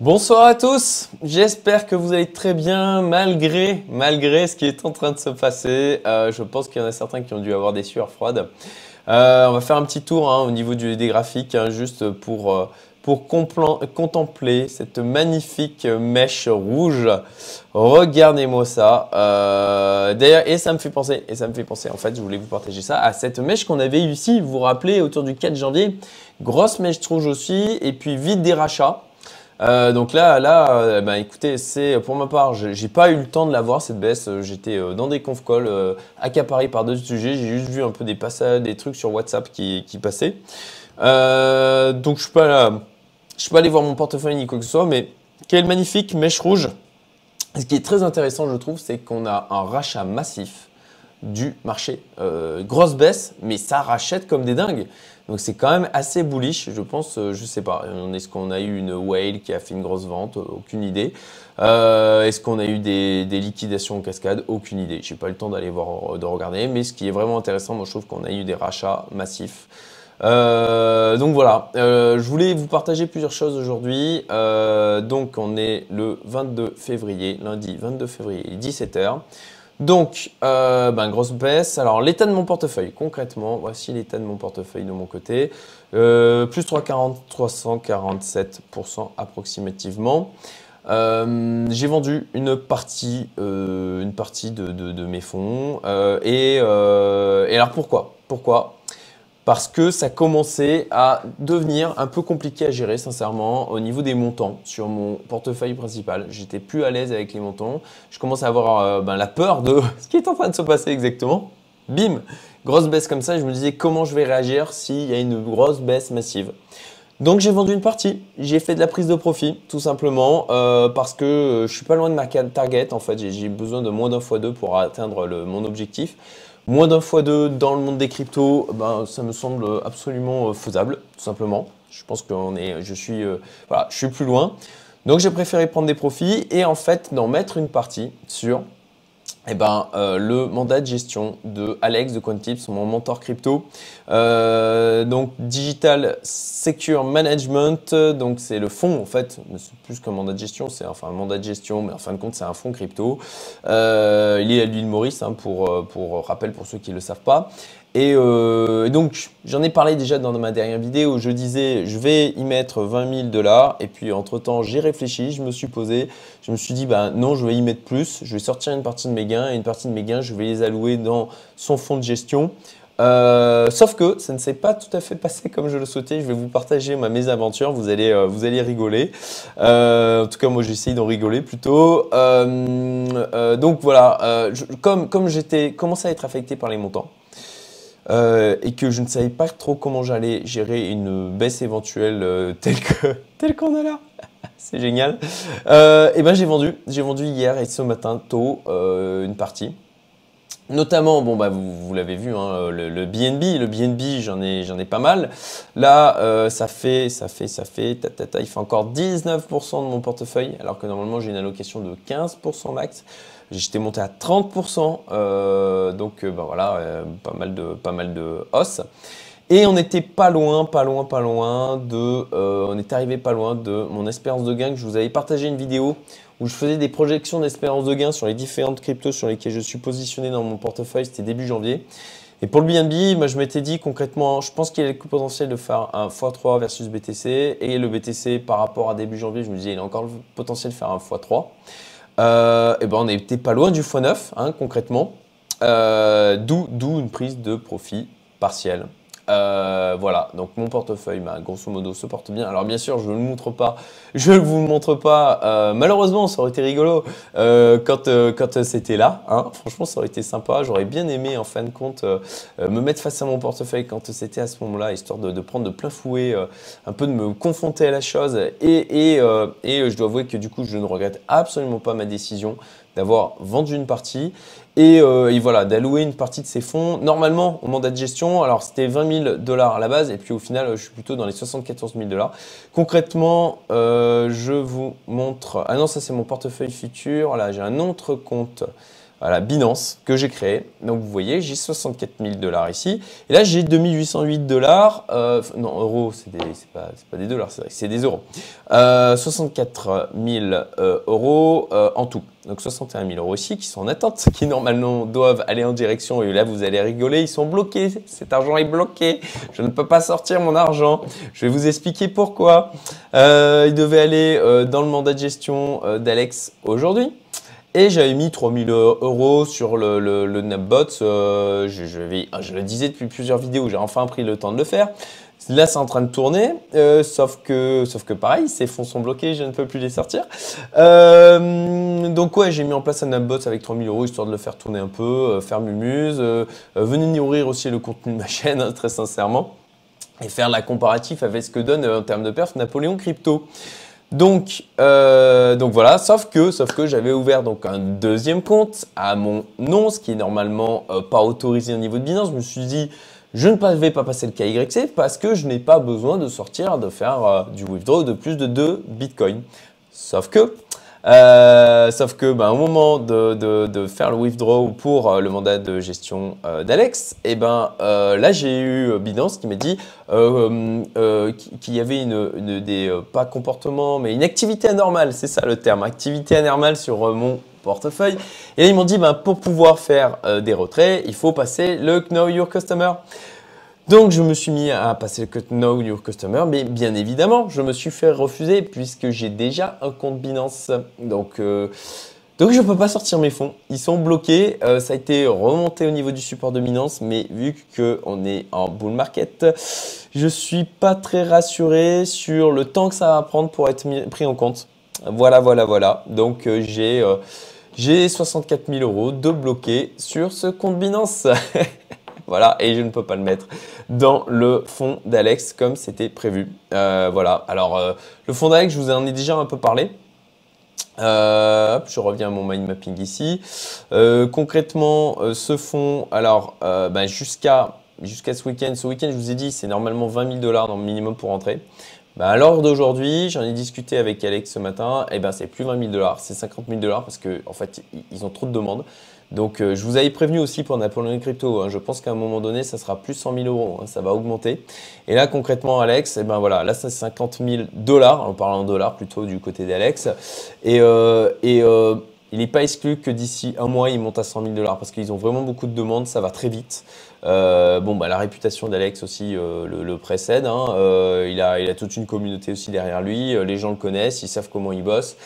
Bonsoir à tous, j'espère que vous allez très bien malgré, malgré ce qui est en train de se passer. Euh, je pense qu'il y en a certains qui ont dû avoir des sueurs froides. Euh, on va faire un petit tour hein, au niveau des graphiques, hein, juste pour, euh, contempler cette magnifique mèche rouge. Regardez-moi ça. D'ailleurs, et ça me fait penser, et ça me fait penser, en fait, je voulais vous partager ça, à cette mèche qu'on avait ici, vous vous rappelez, autour du 4 janvier. Grosse mèche rouge aussi, et puis vite des rachats. Euh, donc là, là, euh, ben écoutez, c'est pour ma part, j'ai pas eu le temps de la voir cette baisse. J'étais euh, dans des conf calls accaparés par d'autres sujets. J'ai juste vu un peu des passages, des trucs sur WhatsApp qui, passaient. donc je suis pas suis pas allé voir mon portefeuille ni quoi que ce soit, mais quelle magnifique mèche rouge. Ce qui est très intéressant, je trouve, c'est qu'on a un rachat massif du marché. grosse baisse, mais ça rachète comme des dingues. Donc c'est quand même assez bullish, je pense, euh, je sais pas. Est-ce qu'on a eu une whale qui a fait une grosse vente? Aucune idée. Euh, est-ce qu'on a eu des, liquidations en cascade? Aucune idée. J'ai pas eu le temps d'aller voir, de regarder. Mais ce qui est vraiment intéressant, moi je trouve qu'on a eu des rachats massifs. Euh, donc voilà, je voulais vous partager plusieurs choses aujourd'hui. donc on est le 22 février, lundi 22 février, 17h. Donc, euh, ben, grosse baisse. Alors, l'état de mon portefeuille, concrètement, voici l'état de mon portefeuille de mon côté. Euh, plus 340, 347% approximativement. Euh, j'ai vendu une partie, de, mes fonds. et, et alors, pourquoi? Pourquoi? Parce que ça commençait à devenir un peu compliqué à gérer, sincèrement, au niveau des montants sur mon portefeuille principal. J'étais plus à l'aise avec les montants. Je commence à avoir euh, ben, la peur de ce qui est en train de se passer exactement. Bim Grosse baisse comme ça, je me disais comment je vais réagir s'il y a une grosse baisse massive? Donc j'ai vendu une partie, j'ai fait de la prise de profit tout simplement euh, parce que euh, je suis pas loin de ma target en fait, j'ai besoin de moins d'un fois deux pour atteindre mon objectif. Moins d'un fois deux dans le monde des cryptos, ben, ça me semble absolument euh, faisable, tout simplement. Je pense que est, je suis, euh, voilà, je suis plus loin. Donc j'ai préféré prendre des profits et en fait d'en mettre une partie sur eh ben, euh, le mandat de gestion de Alex de Quantips, mon mentor crypto. Euh, donc Digital Secure Management, donc c'est le fonds en fait, c'est plus qu'un mandat de gestion, c'est enfin un mandat de gestion, mais en fin de compte c'est un fonds crypto. Euh, il est à l'île Maurice hein, pour, pour rappel pour ceux qui ne le savent pas. Euh, et, donc, j'en ai parlé déjà dans ma dernière vidéo où je disais je vais y mettre 20 000 dollars. Et puis, entre-temps, j'ai réfléchi, je me suis posé, je me suis dit bah, non, je vais y mettre plus. Je vais sortir une partie de mes gains et une partie de mes gains, je vais les allouer dans son fonds de gestion. Euh, sauf que ça ne s'est pas tout à fait passé comme je le souhaitais. Je vais vous partager ma mésaventure. Vous allez, euh, vous allez rigoler. en tout cas, moi, j'essaye d'en rigoler plutôt. donc voilà, comme, comme j'étais commencé à être affecté par les montants, euh, et que je ne savais pas trop comment j'allais gérer une baisse éventuelle euh, telle que telle qu'on a là. C'est génial. Euh, et ben j'ai vendu, j'ai vendu hier et ce matin tôt une partie. Notamment, bon bah vous, l'avez vu, hein, le, BNB, le BNB, j'en ai j'en ai pas mal. Là, ça fait ça fait ça fait ta, ta, ta, il fait encore 19% de mon portefeuille, alors que normalement j'ai une allocation de 15% max. J'étais monté à 30%, euh, donc euh, ben voilà, euh, pas mal de pas mal de os. Et on n'était pas loin, pas loin, pas loin de, on est arrivé pas loin de mon espérance de gain que je vous avais partagé une vidéo où je faisais des projections d'espérance de gain sur les différentes cryptos sur lesquelles je suis positionné dans mon portefeuille. C'était début janvier. Et pour le BNB, moi je m'étais dit concrètement, je pense qu'il y a le potentiel de faire un x3 versus BTC. Et le BTC par rapport à début janvier, je me disais, il a encore le potentiel de faire un x3 et euh, eh ben on n'était pas loin du x9 hein, concrètement, euh, d'où une prise de profit partielle. Euh, voilà, donc mon portefeuille, bah, grosso modo, se porte bien. Alors bien sûr, je ne le montre pas, je ne vous le montre pas. Euh, malheureusement, ça aurait été rigolo euh, quand, c'était là. Hein. Franchement, ça aurait été sympa. J'aurais bien aimé, en fin de compte, me mettre face à mon portefeuille quand c'était à ce moment-là, histoire de, prendre de plein fouet, un peu de me confronter à la chose. Et, et je dois avouer que du coup, je ne regrette absolument pas ma décision d'avoir vendu une partie euh, et, voilà, d'allouer une partie de ces fonds. Normalement, au mandat de gestion, alors c'était 20 000 dollars à la base, et puis au final, je suis plutôt dans les 74 000 dollars. Concrètement, euh, je vous montre. Ah non, ça c'est mon portefeuille futur. Là, j'ai un autre compte. Voilà, Binance que j'ai créé. Donc vous voyez, j'ai 64 000 dollars ici. Et là, j'ai 2808 dollars. Euh, non, euros, c'est pas, pas, des dollars, c'est des euros. 64 000 euros en tout. Donc 61 000 euros ici qui sont en attente, qui normalement doivent aller en direction. Et là, vous allez rigoler, ils sont bloqués. Cet argent est bloqué. Je ne peux pas sortir mon argent. Je vais vous expliquer pourquoi. il devait aller dans le mandat de gestion d'Alex aujourd'hui. Et j'avais mis 3000 euros sur le, le. Euh, je, je, le disais depuis plusieurs vidéos, j'ai enfin pris le temps de le faire. Là, c'est en train de tourner, euh, sauf, que, sauf que pareil, ces fonds sont bloqués, je ne peux plus les sortir. Euh, donc ouais, j'ai mis en place un Napbot avec 3000 euros, histoire de le faire tourner un peu, faire mumuse. venez nourrir aussi le contenu de ma chaîne, hein, très sincèrement. Et faire la comparatif avec ce que donne en termes de perf Napoléon Crypto. Donc, euh, donc voilà, sauf que, sauf que j'avais ouvert donc un deuxième compte à mon nom, ce qui est normalement euh, pas autorisé au niveau de Binance. Je me suis dit, je ne vais pas passer le KYC parce que je n'ai pas besoin de sortir, de faire euh, du withdraw de plus de 2 bitcoins. Sauf que euh, sauf que ben, au moment de, de, de, faire le withdraw pour euh, le mandat de gestion euh, d'Alex, et eh ben là j'ai eu Binance qui m'a dit qu'il y avait une, une des pas comportements mais une activité anormale, c'est ça le terme, activité anormale sur mon portefeuille. Et ils m'ont dit ben, pour pouvoir faire des retraits, il faut passer le Know Your Customer. Donc je me suis mis à passer le Know Your Customer, mais bien évidemment, je me suis fait refuser puisque j'ai déjà un compte Binance. Donc, euh, donc je ne peux pas sortir mes fonds. Ils sont bloqués. Euh, ça a été remonté au niveau du support de Binance, mais vu qu'on est en bull market, je suis pas très rassuré sur le temps que ça va prendre pour être pris en compte. Voilà, voilà, voilà. Donc euh, j'ai j'ai 64 000 euros de bloqués sur ce compte Binance. Voilà, et je ne peux pas le mettre dans le fond d'Alex comme c'était prévu. Euh, voilà, alors euh, le fond d'Alex, je vous en ai déjà un peu parlé. Euh, je reviens à mon mind mapping ici. concrètement, ce fond, alors ben, jusqu'à ce week-end, ce week-end, je vous ai dit, c'est normalement 20 000 dollars dans le minimum pour rentrer. Ben, à l'heure d'aujourd'hui, j'en ai discuté avec Alex ce matin, et ben c'est plus 20 000 dollars, c'est 50 000 dollars parce qu'en en fait, ils ont trop de demandes. Donc euh, je vous avais prévenu aussi pour Napoléon Crypto, hein. je pense qu'à un moment donné ça sera plus 100 000 euros, hein. ça va augmenter. Et là concrètement Alex, eh ben voilà, là c'est 50 000 dollars, en parlant en dollars plutôt du côté d'Alex. Et, euh, euh, il n'est pas exclu que d'ici un mois il monte à 100 000 dollars parce qu'ils ont vraiment beaucoup de demandes, ça va très vite. bon, bah, la réputation d'Alex aussi le, précède. Hein. il a toute une communauté aussi derrière lui. les gens le connaissent, ils savent comment il bosse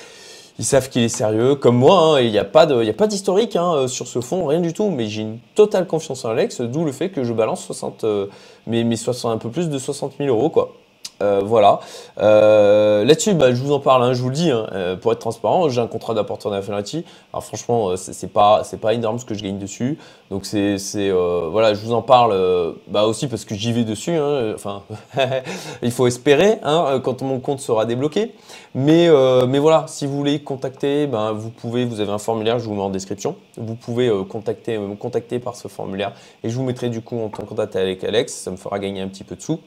ils savent qu'il est sérieux, comme moi, hein, il n'y a pas d'historique hein, euh, sur ce fond, rien du tout, mais j'ai une totale confiance en Alex, d'où le fait que je balance 60, euh, mais, mais 60, un peu plus de 60 000 euros, quoi. Euh, voilà. Euh, Là-dessus, bah, je vous en parle, hein, je vous le dis, hein, euh, pour être transparent, j'ai un contrat d'apporteur d'Affinity. Alors franchement, euh, c'est pas, pas énorme ce que je gagne dessus. Donc c'est, voilà, je vous en parle bah, aussi parce que j'y vais dessus. Hein, enfin, il faut espérer hein, quand mon compte sera débloqué. Mais, mais voilà, si vous voulez contacter, ben, vous pouvez, vous avez un formulaire, je vous mets en description. Vous pouvez contacter, me contacter par ce formulaire et je vous mettrai du coup en contact avec Alex. Ça me fera gagner un petit peu de sous.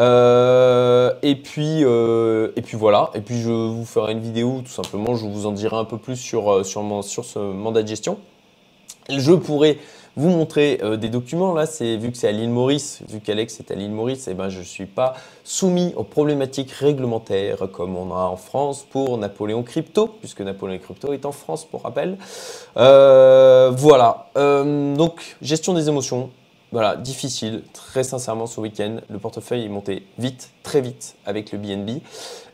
Euh, et, puis, euh, et puis voilà, et puis je vous ferai une vidéo tout simplement, je vous en dirai un peu plus sur, euh, sur, sur ce mandat de gestion. Je pourrais vous montrer des documents. Là, c'est vu que c'est à l'île Maurice, vu qu'Alex est à l'île Maurice, et eh ben, je ne suis pas soumis aux problématiques réglementaires comme on a en France pour Napoléon Crypto, puisque Napoléon Crypto est en France pour rappel. voilà, donc gestion des émotions, voilà, difficile, très sincèrement ce week-end. Le portefeuille est monté vite, très vite avec le BNB.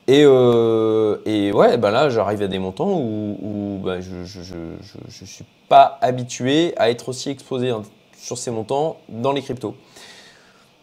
Et, euh, et ouais, ben là, j'arrive à des montants où, ben, je ne suis pas habitué à être aussi exposé sur ces montants dans les cryptos.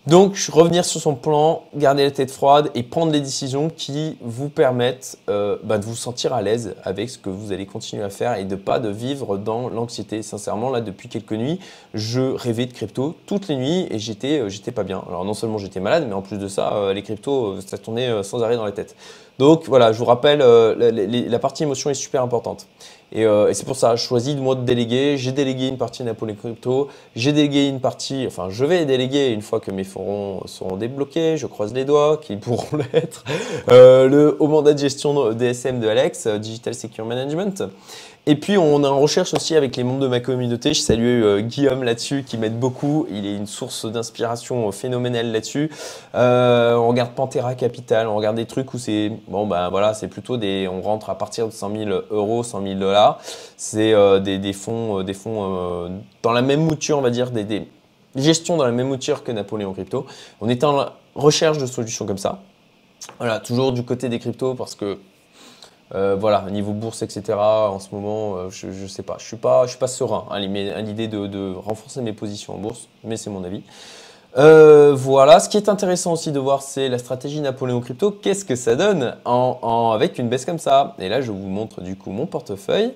Donc, revenir sur son plan, garder la tête froide et prendre des décisions qui vous permettent euh, bah, de vous sentir à l'aise avec ce que vous allez continuer à faire et de pas de vivre dans l'anxiété. Sincèrement, là, depuis quelques nuits, je rêvais de crypto toutes les nuits et j'étais, euh, pas bien. Alors, non seulement j'étais malade, mais en plus de ça, euh, les cryptos, ça tournait sans arrêt dans la tête. Donc, voilà, je vous rappelle, la, la partie émotion est super importante. Euh, et, c'est pour ça, je choisis moi de déléguer. J'ai délégué une partie Napoléon Crypto. J'ai délégué une partie, enfin, je vais déléguer une fois que mes fonds seront débloqués. Je croise les doigts qu'ils pourront l'être. Euh, le, au mandat de gestion DSM de Alex, euh, Digital Secure Management. Et puis on est en recherche aussi avec les membres de ma communauté. Je salue euh, Guillaume là-dessus qui m'aide beaucoup. Il est une source d'inspiration phénoménale là-dessus. Euh, on regarde Pantera Capital, on regarde des trucs où c'est bon ben voilà, c'est plutôt des, on rentre à partir de 100 000 euros, 100 000 dollars. C'est euh, des, fonds, des fonds dans la même mouture, on va dire des, des gestions dans la même mouture que Napoléon Crypto. On est en recherche de solutions comme ça. Voilà, toujours du côté des cryptos parce que euh, voilà, niveau bourse, etc. En ce moment, euh, je ne sais pas. Je suis, suis pas serein à l'idée de, renforcer mes positions en bourse, mais c'est mon avis. Euh, voilà, ce qui est intéressant aussi de voir, c'est la stratégie Napoléon Crypto. Qu'est-ce que ça donne avec une baisse comme ça? Et là, je vous montre du coup mon portefeuille.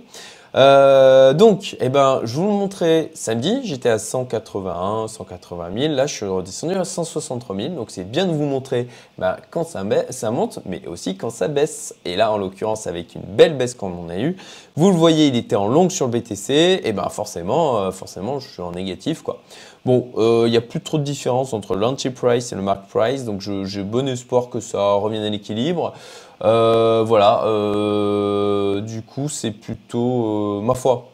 Euh, donc, eh ben, je vous le montrais samedi, j'étais à 181, 180 000. Là, je suis redescendu à 163 000. Donc, c'est bien de vous montrer bah, quand ça, monte, mais aussi quand ça baisse. Et là, en l'occurrence, avec une belle baisse qu'on en a eu, vous le voyez, il était en longue sur le BTC. Et ben, forcément, euh, forcément, je suis en négatif, quoi. Bon, euh, il n'y a plus trop de différence entre l'anti-price et le mark price. Donc, j'ai bon espoir que ça revienne à l'équilibre. Euh, voilà, euh, du coup, c'est plutôt euh, ma foi.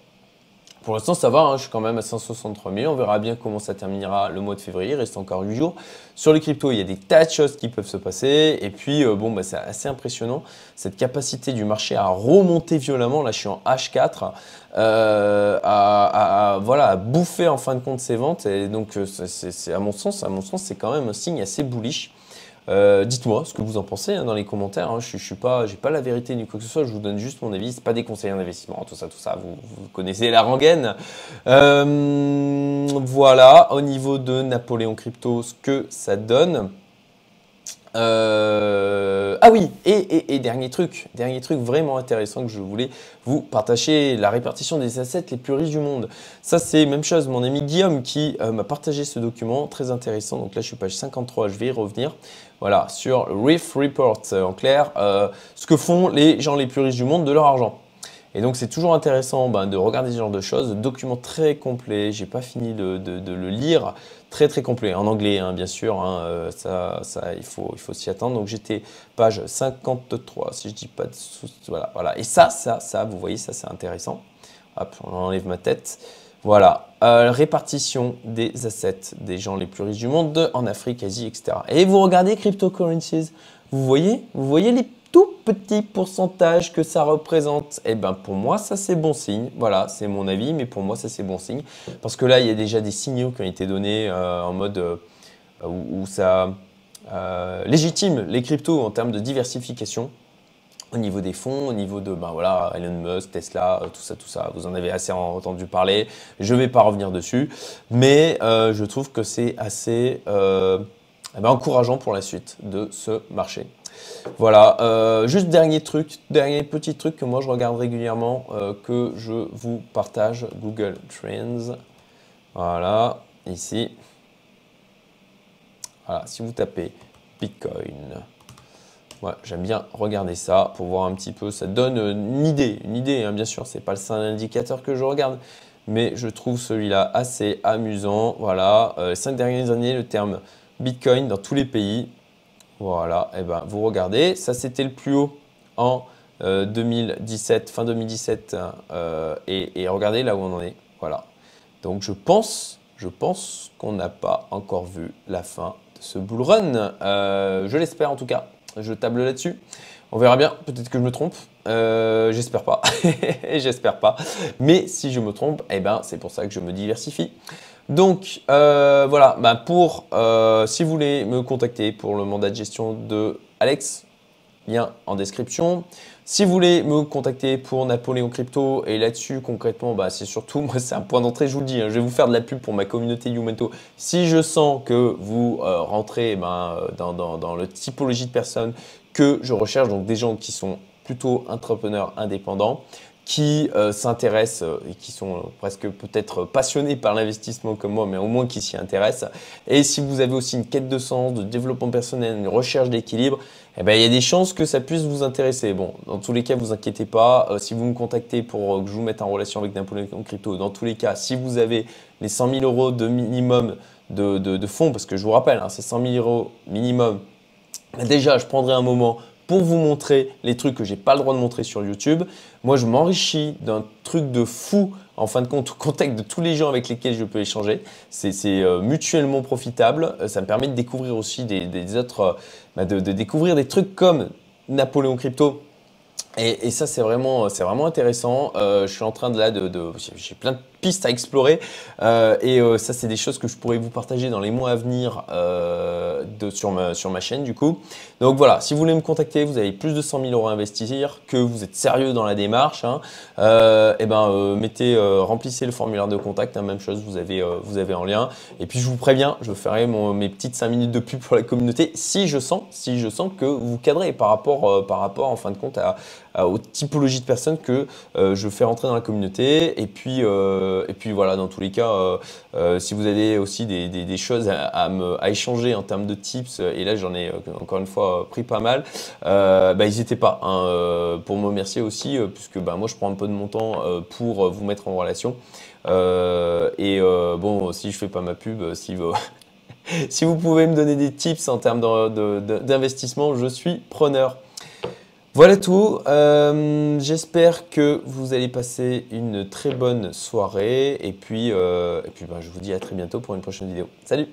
Pour l'instant, ça va, hein, je suis quand même à 163 000. On verra bien comment ça terminera le mois de février. Il reste encore 8 jours. Sur les cryptos, il y a des tas de choses qui peuvent se passer. Et puis, bon, bah, c'est assez impressionnant cette capacité du marché à remonter violemment. Là, je suis en H4, à, voilà, à bouffer en fin de compte ses ventes. Et donc, à mon sens, à mon sens, c'est quand même un signe assez bullish. Euh, dites-moi ce que vous en pensez hein, dans les commentaires. Hein. Je suis pas, la vérité ni quoi que ce soit. Je vous donne juste mon avis. C'est pas des conseils d'investissement, tout ça, tout ça. Vous, connaissez la rengaine. Euh, voilà. Au niveau de Napoléon Crypto, ce que ça donne. Euh, ah oui, et, dernier truc, dernier truc vraiment intéressant que je voulais vous partager, la répartition des assets les plus riches du monde. Ça c'est même chose, mon ami Guillaume qui m'a partagé ce document, très intéressant. Donc là je suis page 53, je vais y revenir. Voilà, sur Reef Report, en clair, euh, ce que font les gens les plus riches du monde de leur argent. Et donc c'est toujours intéressant ben, de regarder ce genre de choses, document très complet, j'ai pas fini de, le lire, très très complet, en anglais hein, bien sûr, hein, euh, ça, il faut, il faut s'y attendre. Donc j'étais page 53, si je dis pas de voilà, voilà. Et ça, ça, ça, vous voyez, ça c'est intéressant. Hop, on enlève ma tête. Voilà, euh, répartition des assets des gens les plus riches du monde en Afrique, Asie, etc. Et vous regardez cryptocurrencies, vous voyez, vous voyez les tout petit pourcentage que ça représente, eh ben pour moi ça c'est bon signe. Voilà, c'est mon avis, mais pour moi ça c'est bon signe. Parce que là il y a déjà des signaux qui ont été donnés euh, en mode euh, où, ça légitime les cryptos en termes de diversification au niveau des fonds, au niveau de ben voilà Elon Musk, Tesla, tout ça, tout ça. Vous en avez assez entendu parler. Je ne vais pas revenir dessus, mais je trouve que c'est assez eh ben, encourageant pour la suite de ce marché. Voilà, euh, juste dernier truc, dernier petit truc que moi je regarde régulièrement, euh, que je vous partage, Google Trends. Voilà, ici. Voilà, si vous tapez Bitcoin, j'aime bien regarder ça pour voir un petit peu, ça donne une idée, une idée, hein, bien sûr, c'est pas le seul indicateur que je regarde, mais je trouve celui-là assez amusant. Voilà, euh, les cinq dernières années, le terme Bitcoin dans tous les pays, voilà, et eh ben vous regardez, ça c'était le plus haut en 2017, euh, fin 2017, euh, et, regardez là où on en est. Voilà. Donc je pense, je pense qu'on n'a pas encore vu la fin de ce bull run. Euh, je l'espère en tout cas. Je table là-dessus. On verra bien. Peut-être que je me trompe. J'espère pas. J'espère pas. Mais si je me trompe, eh ben c'est pour ça que je me diversifie. Donc euh, voilà, bah, pour euh, si vous voulez me contacter pour le mandat de gestion de Alex, lien en description. Si vous voulez me contacter pour Napoléon Crypto, et là-dessus concrètement, bah, c'est surtout, moi c'est un point d'entrée, je vous le dis, hein, je vais vous faire de la pub pour ma communauté Youmento. Si je sens que vous euh, rentrez ben, dans, dans, dans le typologie de personnes que je recherche, donc des gens qui sont plutôt entrepreneurs indépendants, qui euh, s'intéressent euh, et qui sont euh, presque peut-être passionnés par l'investissement comme moi, mais au moins qui s'y intéressent. Et si vous avez aussi une quête de sens, de développement personnel, une recherche d'équilibre, eh ben, il y a des chances que ça puisse vous intéresser. Bon, dans tous les cas, vous inquiétez pas. si vous me contactez pour que je vous mette en relation avec Napoléon Crypto, dans tous les cas, si vous avez les 100 000 euros de minimum de, fonds, parce que je vous rappelle, hein, c'est 100 000 euros minimum, déjà, je prendrai un moment pour vous montrer les trucs que j'ai pas le droit de montrer sur YouTube. Moi, je m'enrichis d'un truc de fou en fin de compte, au contact de tous les gens avec lesquels je peux échanger. C'est euh, mutuellement profitable. Euh, ça me permet de découvrir aussi des, autres, euh, bah, de, découvrir des trucs comme Napoléon Crypto. Et, ça, c'est vraiment, intéressant. je suis en train de là de j'ai plein de pistes à explorer. Euh, et euh, ça, c'est des choses que je pourrais vous partager dans les mois à venir euh, sur, ma, chaîne du coup. Donc voilà, si vous voulez me contacter, vous avez plus de 100 000 euros à investir, que vous êtes sérieux dans la démarche, hein, et ben mettez, remplissez le formulaire de contact, hein, même chose, vous avez, vous avez en lien. Et puis je vous préviens, je ferai mes petites 5 minutes de pub pour la communauté si je sens, si je sens que vous cadrez par rapport, par rapport en fin de compte à, aux typologies de personnes que je fais rentrer dans la communauté. Et puis euh, et puis voilà, dans tous les cas, euh, euh, si vous avez aussi des, choses à, échanger en termes de tips, et là j'en ai encore une fois pris pas mal, bah, n'hésitez pas hein, pour me remercier aussi, puisque bah, moi je prends un peu de mon temps pour vous mettre en relation. et bon, si je fais pas ma pub, si vous, si vous pouvez me donner des tips en termes d'investissement, je suis preneur. Voilà tout. Euh, j'espère que vous allez passer une très bonne soirée. Et puis, euh, ben, je vous dis à très bientôt pour une prochaine vidéo. Salut